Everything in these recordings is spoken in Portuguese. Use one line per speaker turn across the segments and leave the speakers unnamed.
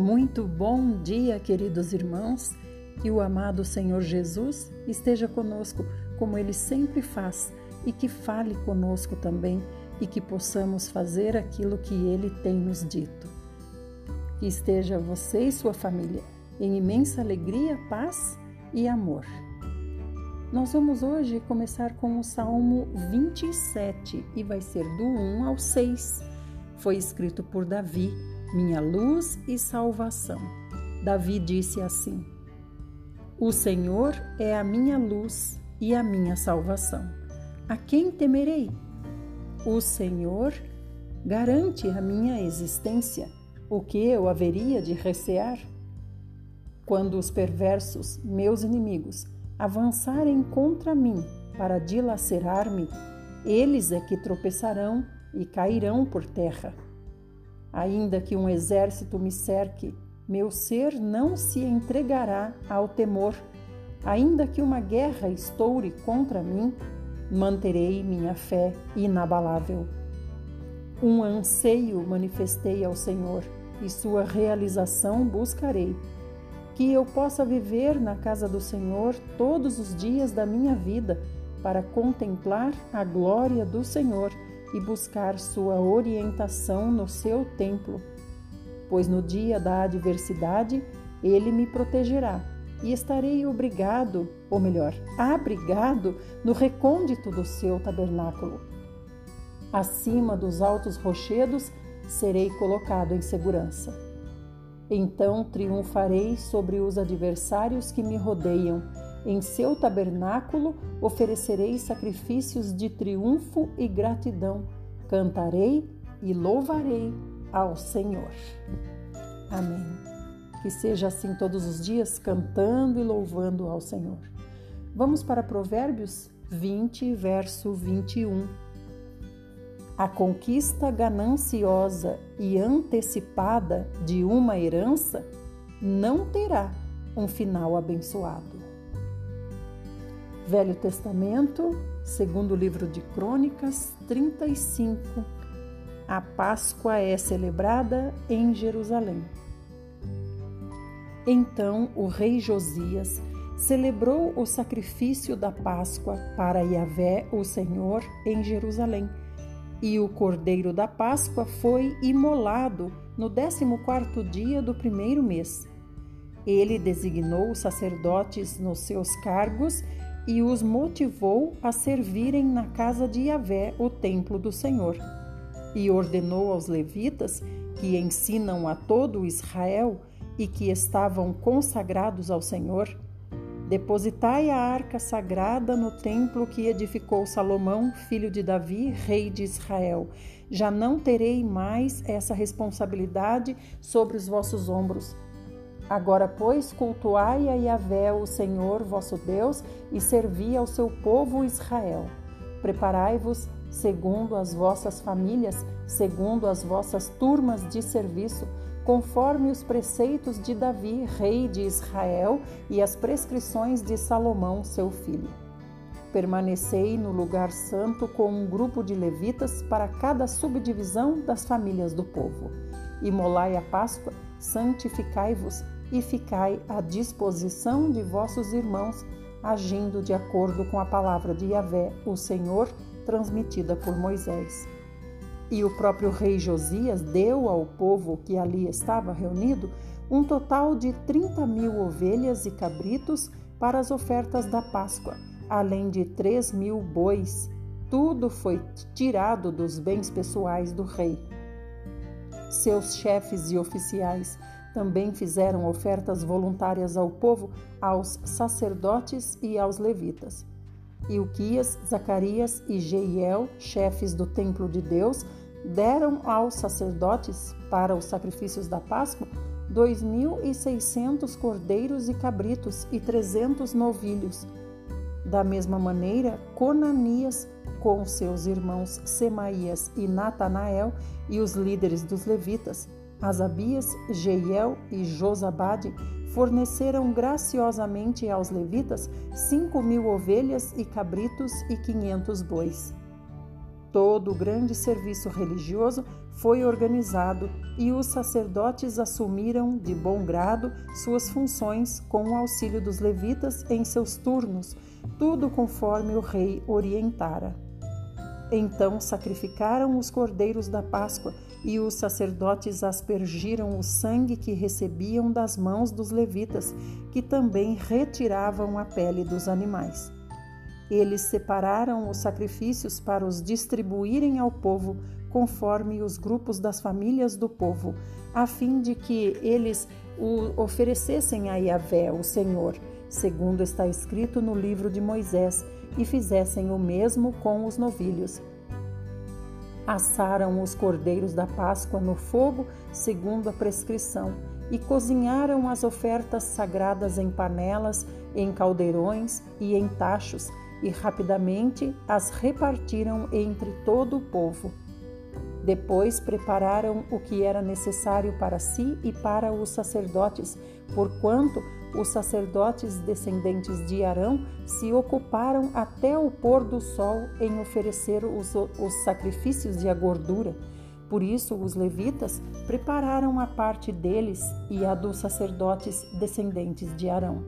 Muito bom dia, queridos irmãos. Que o amado Senhor Jesus esteja conosco, como ele sempre faz, e que fale conosco também, e que possamos fazer aquilo que ele tem nos dito. Que esteja você e sua família em imensa alegria, paz e amor. Nós vamos hoje começar com o Salmo 27 e vai ser do 1 ao 6. Foi escrito por Davi minha luz e salvação. Davi disse assim: O Senhor é a minha luz e a minha salvação. A quem temerei? O Senhor garante a minha existência. O que eu haveria de recear? Quando os perversos, meus inimigos, avançarem contra mim para dilacerar-me, eles é que tropeçarão e cairão por terra. Ainda que um exército me cerque, meu ser não se entregará ao temor. Ainda que uma guerra estoure contra mim, manterei minha fé inabalável. Um anseio manifestei ao Senhor e sua realização buscarei. Que eu possa viver na casa do Senhor todos os dias da minha vida para contemplar a glória do Senhor e buscar sua orientação no seu templo, pois no dia da adversidade ele me protegerá e estarei obrigado, ou melhor, abrigado no recôndito do seu tabernáculo. Acima dos altos rochedos serei colocado em segurança. Então triunfarei sobre os adversários que me rodeiam em seu tabernáculo oferecerei sacrifícios de triunfo e gratidão. Cantarei e louvarei ao Senhor. Amém. Que seja assim todos os dias, cantando e louvando ao Senhor. Vamos para Provérbios 20, verso 21. A conquista gananciosa e antecipada de uma herança não terá um final abençoado. Velho Testamento, segundo livro de Crônicas 35. A Páscoa é celebrada em Jerusalém. Então o rei Josias celebrou o sacrifício da Páscoa para Yahvé, o Senhor, em Jerusalém. E o cordeiro da Páscoa foi imolado no décimo quarto dia do primeiro mês. Ele designou os sacerdotes nos seus cargos e os motivou a servirem na casa de Yahvé, o templo do Senhor. E ordenou aos levitas, que ensinam a todo Israel e que estavam consagrados ao Senhor, depositai a arca sagrada no templo que edificou Salomão, filho de Davi, rei de Israel. Já não terei mais essa responsabilidade sobre os vossos ombros Agora, pois, cultuai a Yahvé, o Senhor vosso Deus, e servi ao seu povo Israel. Preparai-vos segundo as vossas famílias, segundo as vossas turmas de serviço, conforme os preceitos de Davi, rei de Israel, e as prescrições de Salomão, seu filho. Permanecei no lugar santo com um grupo de levitas para cada subdivisão das famílias do povo. Imolai a Páscoa, santificai-vos e ficai à disposição de vossos irmãos, agindo de acordo com a palavra de Yahvé, o Senhor, transmitida por Moisés. E o próprio rei Josias deu ao povo que ali estava reunido um total de 30 mil ovelhas e cabritos para as ofertas da Páscoa, além de 3 mil bois. Tudo foi tirado dos bens pessoais do rei. Seus chefes e oficiais também fizeram ofertas voluntárias ao povo, aos sacerdotes e aos levitas. Ilquias, Zacarias e Jeiel, chefes do templo de Deus, deram aos sacerdotes, para os sacrifícios da Páscoa, dois mil e seiscentos cordeiros e cabritos e trezentos novilhos. Da mesma maneira, Conanias, com seus irmãos Semaías e Natanael e os líderes dos levitas, Asabias, Jeiel e Josabade forneceram graciosamente aos levitas cinco mil ovelhas e cabritos e quinhentos bois. Todo o grande serviço religioso foi organizado e os sacerdotes assumiram de bom grado suas funções com o auxílio dos levitas em seus turnos, tudo conforme o rei orientara. Então sacrificaram os cordeiros da Páscoa e os sacerdotes aspergiram o sangue que recebiam das mãos dos levitas, que também retiravam a pele dos animais. Eles separaram os sacrifícios para os distribuírem ao povo, conforme os grupos das famílias do povo, a fim de que eles o oferecessem a Yahvé, o Senhor, segundo está escrito no livro de Moisés, e fizessem o mesmo com os novilhos. Assaram os cordeiros da Páscoa no fogo, segundo a prescrição, e cozinharam as ofertas sagradas em panelas, em caldeirões e em tachos, e rapidamente as repartiram entre todo o povo. Depois prepararam o que era necessário para si e para os sacerdotes, porquanto os sacerdotes descendentes de Arão se ocuparam até o pôr do sol em oferecer os, os sacrifícios de a gordura. Por isso, os levitas prepararam a parte deles e a dos sacerdotes descendentes de Arão.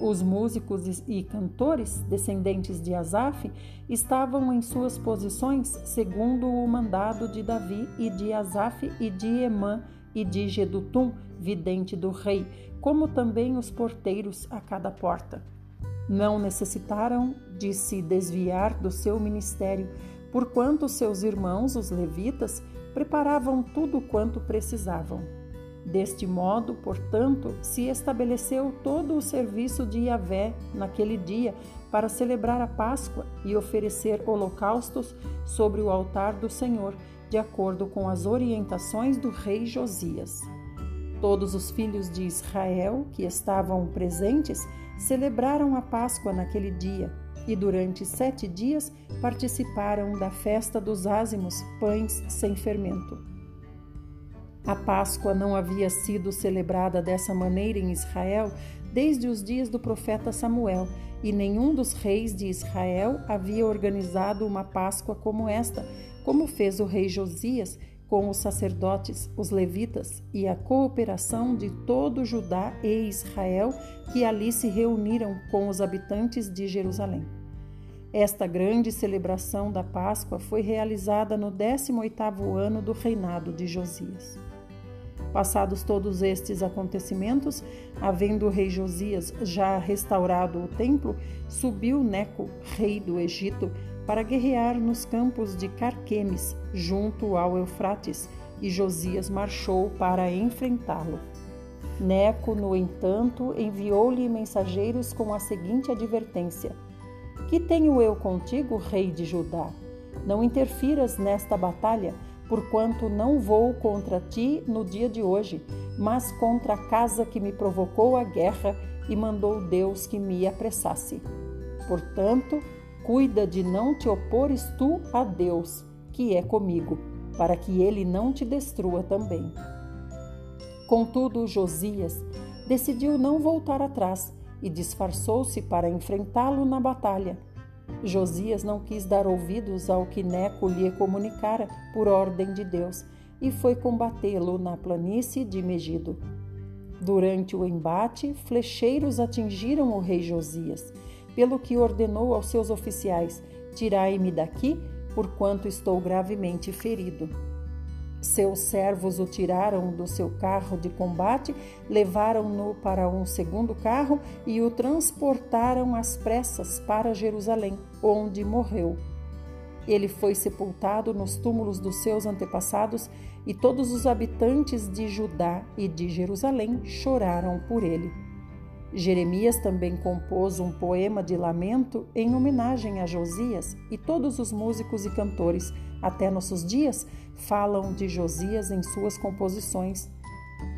Os músicos e cantores, descendentes de Asaf, estavam em suas posições segundo o mandado de Davi e de Asaf e de Emã e de Gedutum, vidente do rei, como também os porteiros a cada porta. Não necessitaram de se desviar do seu ministério, porquanto seus irmãos, os levitas, preparavam tudo quanto precisavam. Deste modo, portanto, se estabeleceu todo o serviço de Yahvé naquele dia para celebrar a Páscoa e oferecer holocaustos sobre o altar do Senhor, de acordo com as orientações do rei Josias. Todos os filhos de Israel que estavam presentes celebraram a Páscoa naquele dia e durante sete dias participaram da festa dos ázimos, pães sem fermento. A Páscoa não havia sido celebrada dessa maneira em Israel desde os dias do profeta Samuel, e nenhum dos reis de Israel havia organizado uma Páscoa como esta, como fez o rei Josias com os sacerdotes, os levitas e a cooperação de todo Judá e Israel que ali se reuniram com os habitantes de Jerusalém. Esta grande celebração da Páscoa foi realizada no 18º ano do reinado de Josias. Passados todos estes acontecimentos, havendo o rei Josias já restaurado o templo, subiu Neco, rei do Egito, para guerrear nos campos de Carquemes, junto ao Eufrates, e Josias marchou para enfrentá-lo. Neco, no entanto, enviou-lhe mensageiros com a seguinte advertência: Que tenho eu contigo, rei de Judá? Não interfiras nesta batalha, porquanto não vou contra ti no dia de hoje, mas contra a casa que me provocou a guerra e mandou Deus que me apressasse. Portanto, cuida de não te opores tu a Deus, que é comigo, para que ele não te destrua também. Contudo, Josias decidiu não voltar atrás e disfarçou-se para enfrentá-lo na batalha. Josias não quis dar ouvidos ao que Neco lhe comunicara por ordem de Deus e foi combatê-lo na planície de Megido. Durante o embate, flecheiros atingiram o rei Josias, pelo que ordenou aos seus oficiais: Tirai-me daqui, porquanto estou gravemente ferido. Seus servos o tiraram do seu carro de combate, levaram-no para um segundo carro e o transportaram às pressas para Jerusalém, onde morreu. Ele foi sepultado nos túmulos dos seus antepassados e todos os habitantes de Judá e de Jerusalém choraram por ele. Jeremias também compôs um poema de lamento em homenagem a Josias, e todos os músicos e cantores, até nossos dias, falam de Josias em suas composições.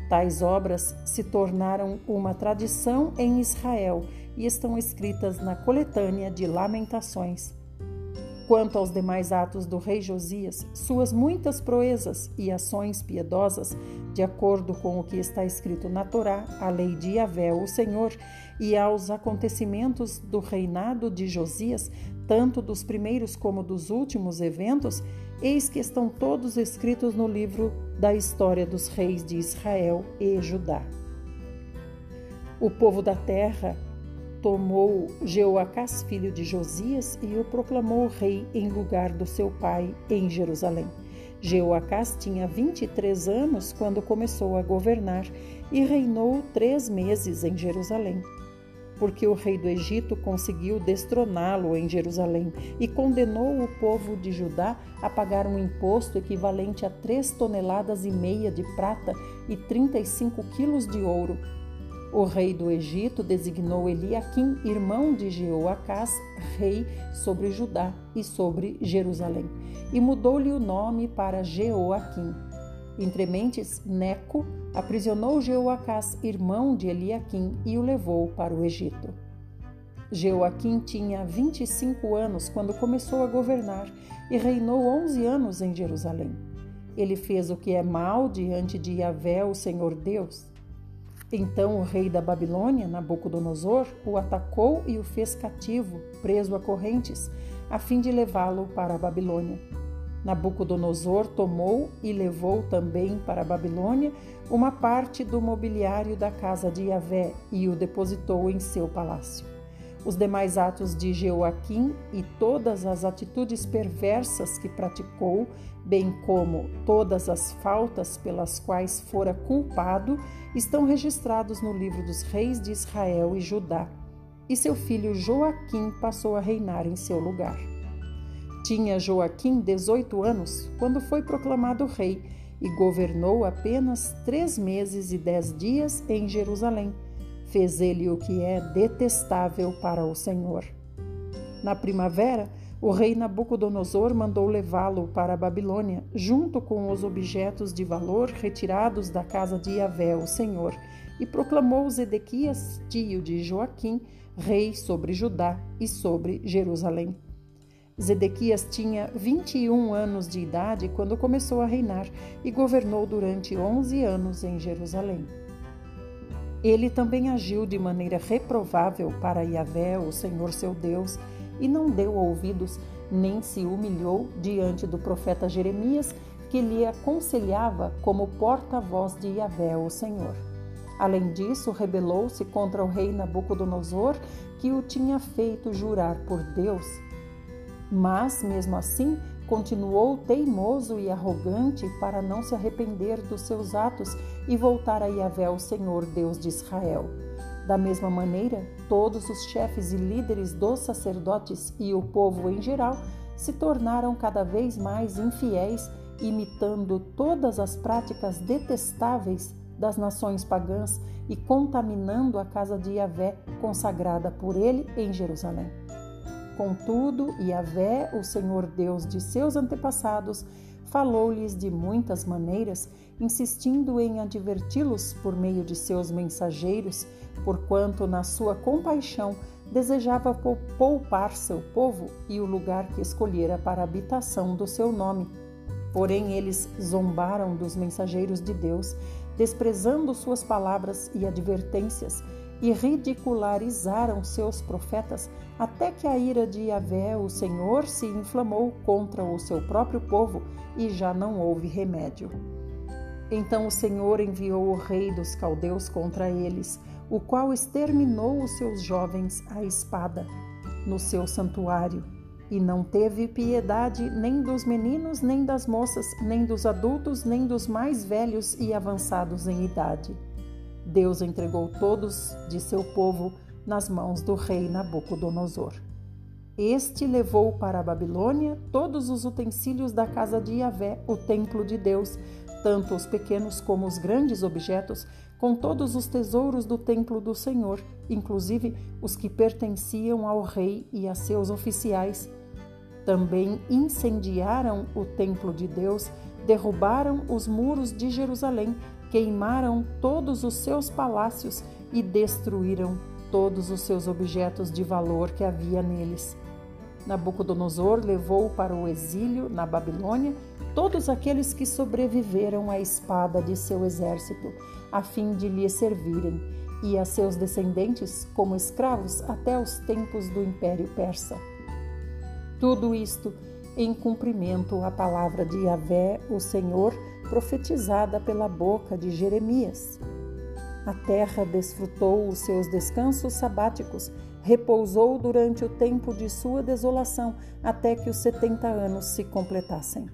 Tais obras se tornaram uma tradição em Israel e estão escritas na coletânea de Lamentações. Quanto aos demais atos do rei Josias, suas muitas proezas e ações piedosas, de acordo com o que está escrito na Torá, a lei de Yahvé, o Senhor, e aos acontecimentos do reinado de Josias, tanto dos primeiros como dos últimos eventos, eis que estão todos escritos no livro da história dos reis de Israel e Judá. O povo da terra tomou Jeoacás, filho de Josias, e o proclamou rei em lugar do seu pai em Jerusalém. Jeoacás tinha 23 anos quando começou a governar e reinou três meses em Jerusalém porque o rei do Egito conseguiu destroná-lo em Jerusalém e condenou o povo de Judá a pagar um imposto equivalente a três toneladas e meia de prata e 35 quilos de ouro. O rei do Egito designou Eliaquim, irmão de Jeoacás, rei sobre Judá e sobre Jerusalém, e mudou-lhe o nome para Jeoaquim. Entre mentes, Neco aprisionou Jeoacás, irmão de Eliaquim, e o levou para o Egito. Jeoaquim tinha 25 anos quando começou a governar e reinou 11 anos em Jerusalém. Ele fez o que é mal diante de Yahvé, o Senhor Deus. Então o rei da Babilônia, Nabucodonosor, o atacou e o fez cativo, preso a correntes, a fim de levá-lo para a Babilônia. Nabucodonosor tomou e levou também para a Babilônia uma parte do mobiliário da casa de Yahvé e o depositou em seu palácio. Os demais atos de Jeoaquim e todas as atitudes perversas que praticou, bem como todas as faltas pelas quais fora culpado, estão registrados no livro dos reis de Israel e Judá. E seu filho Joaquim passou a reinar em seu lugar. Tinha Joaquim 18 anos quando foi proclamado rei e governou apenas três meses e dez dias em Jerusalém. Fez ele o que é detestável para o Senhor. Na primavera, o rei Nabucodonosor mandou levá-lo para a Babilônia, junto com os objetos de valor retirados da casa de Yahvé, o Senhor, e proclamou Zedequias, tio de Joaquim, rei sobre Judá e sobre Jerusalém. Zedequias tinha 21 anos de idade quando começou a reinar e governou durante 11 anos em Jerusalém. Ele também agiu de maneira reprovável para Yahvé, o Senhor seu Deus, e não deu ouvidos nem se humilhou diante do profeta Jeremias, que lhe aconselhava como porta-voz de Yahvé, o Senhor. Além disso, rebelou-se contra o rei Nabucodonosor, que o tinha feito jurar por Deus mas, mesmo assim, continuou teimoso e arrogante para não se arrepender dos seus atos e voltar a Yahvé, o Senhor Deus de Israel. Da mesma maneira, todos os chefes e líderes dos sacerdotes e o povo em geral se tornaram cada vez mais infiéis, imitando todas as práticas detestáveis das nações pagãs e contaminando a casa de Yahvé consagrada por ele em Jerusalém. Contudo, Yahvé, o Senhor Deus de seus antepassados, falou-lhes de muitas maneiras, insistindo em adverti-los por meio de seus mensageiros, porquanto, na sua compaixão, desejava poupar seu povo e o lugar que escolhera para a habitação do seu nome. Porém, eles zombaram dos mensageiros de Deus, desprezando suas palavras e advertências, e ridicularizaram seus profetas, até que a ira de Yahvé, o Senhor, se inflamou contra o seu próprio povo e já não houve remédio. Então o Senhor enviou o rei dos caldeus contra eles, o qual exterminou os seus jovens à espada no seu santuário, e não teve piedade nem dos meninos, nem das moças, nem dos adultos, nem dos mais velhos e avançados em idade. Deus entregou todos de seu povo nas mãos do rei Nabucodonosor. Este levou para a Babilônia todos os utensílios da casa de Yahvé, o templo de Deus, tanto os pequenos como os grandes objetos, com todos os tesouros do templo do Senhor, inclusive os que pertenciam ao rei e a seus oficiais. Também incendiaram o templo de Deus, derrubaram os muros de Jerusalém queimaram todos os seus palácios e destruíram todos os seus objetos de valor que havia neles. Nabucodonosor levou para o exílio na Babilônia todos aqueles que sobreviveram à espada de seu exército, a fim de lhe servirem, e a seus descendentes como escravos até os tempos do Império Persa. Tudo isto em cumprimento à palavra de Yahvé, o Senhor, profetizada pela boca de Jeremias. A terra desfrutou os seus descansos sabáticos, repousou durante o tempo de sua desolação, até que os setenta anos se completassem.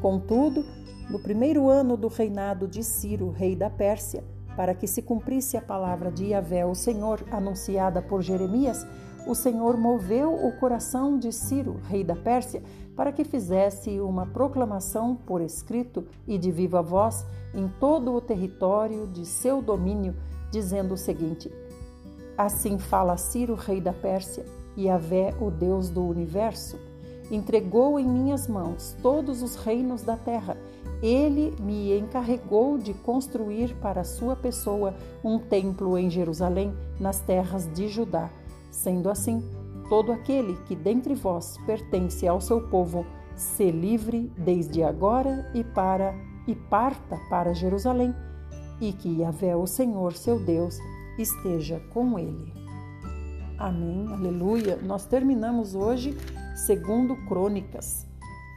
Contudo, no primeiro ano do reinado de Ciro, rei da Pérsia, para que se cumprisse a palavra de Yahvé, o Senhor, anunciada por Jeremias, o Senhor moveu o coração de Ciro, rei da Pérsia, para que fizesse uma proclamação por escrito e de viva voz em todo o território de seu domínio, dizendo o seguinte: Assim fala Ciro, rei da Pérsia, e Avé, o Deus do universo, entregou em minhas mãos todos os reinos da terra. Ele me encarregou de construir para sua pessoa um templo em Jerusalém, nas terras de Judá. Sendo assim, todo aquele que dentre vós pertence ao seu povo, se livre desde agora e para e parta para Jerusalém, e que Yahvé, o Senhor, seu Deus, esteja com ele. Amém. Aleluia. Nós terminamos hoje segundo Crônicas.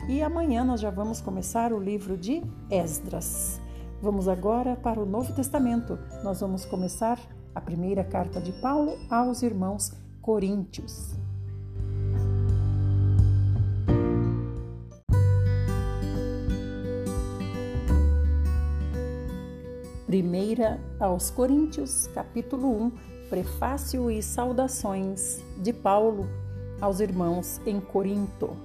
E amanhã nós já vamos começar o livro de Esdras. Vamos agora para o Novo Testamento. Nós vamos começar a primeira carta de Paulo aos irmãos Coríntios. Primeira aos Coríntios, capítulo 1, prefácio e saudações de Paulo aos irmãos em Corinto.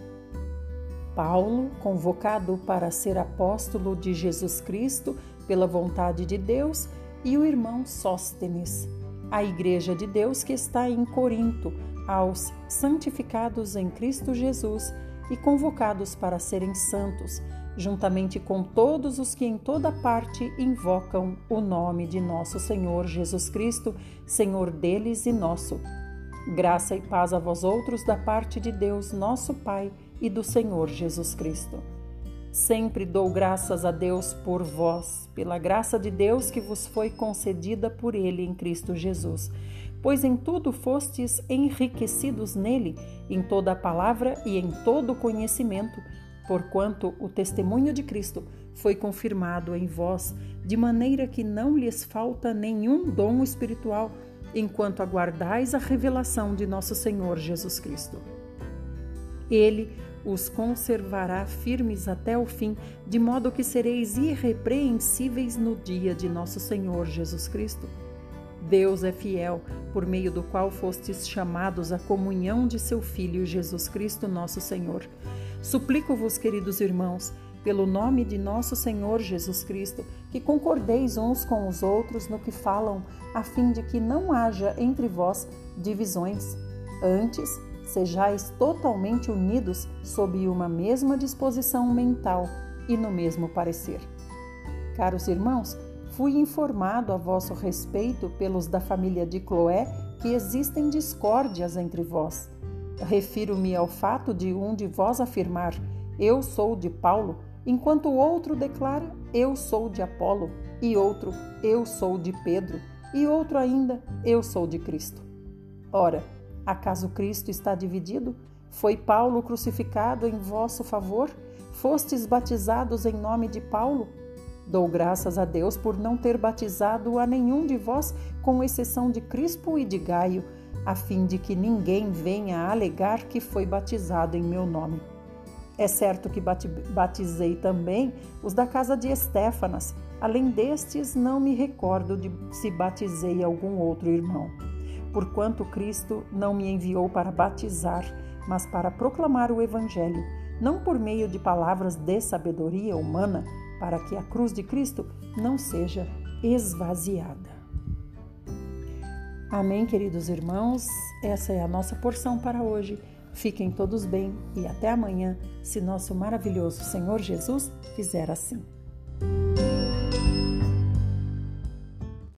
Paulo, convocado para ser apóstolo de Jesus Cristo pela vontade de Deus, e o irmão Sóstenes, a igreja de Deus que está em Corinto, aos santificados em Cristo Jesus e convocados para serem santos juntamente com todos os que em toda parte invocam o nome de nosso Senhor Jesus Cristo, Senhor deles e nosso. Graça e paz a vós outros da parte de Deus, nosso Pai, e do Senhor Jesus Cristo. Sempre dou graças a Deus por vós, pela graça de Deus que vos foi concedida por Ele em Cristo Jesus, pois em tudo fostes enriquecidos nele, em toda a palavra e em todo conhecimento, porquanto o testemunho de Cristo foi confirmado em vós, de maneira que não lhes falta nenhum dom espiritual, enquanto aguardais a revelação de nosso Senhor Jesus Cristo. Ele os conservará firmes até o fim, de modo que sereis irrepreensíveis no dia de nosso Senhor Jesus Cristo. Deus é fiel, por meio do qual fostes chamados à comunhão de seu Filho Jesus Cristo, nosso Senhor Suplico-vos, queridos irmãos, pelo nome de nosso Senhor Jesus Cristo, que concordeis uns com os outros no que falam, a fim de que não haja entre vós divisões. Antes, sejais totalmente unidos sob uma mesma disposição mental e no mesmo parecer. Caros irmãos, fui informado a vosso respeito pelos da família de Cloé que existem discórdias entre vós. Refiro-me ao fato de um de vós afirmar: Eu sou de Paulo, enquanto o outro declara: Eu sou de Apolo, e outro: Eu sou de Pedro, e outro ainda: Eu sou de Cristo. Ora, acaso Cristo está dividido? Foi Paulo crucificado em vosso favor? Fostes batizados em nome de Paulo? Dou graças a Deus por não ter batizado a nenhum de vós, com exceção de Crispo e de Gaio a fim de que ninguém venha alegar que foi batizado em meu nome. É certo que batizei também os da casa de Estéfanas. Além destes, não me recordo de se batizei algum outro irmão. Porquanto Cristo não me enviou para batizar, mas para proclamar o Evangelho, não por meio de palavras de sabedoria humana, para que a cruz de Cristo não seja esvaziada. Amém, queridos irmãos? Essa é a nossa porção para hoje. Fiquem todos bem e até amanhã, se nosso maravilhoso Senhor Jesus fizer assim.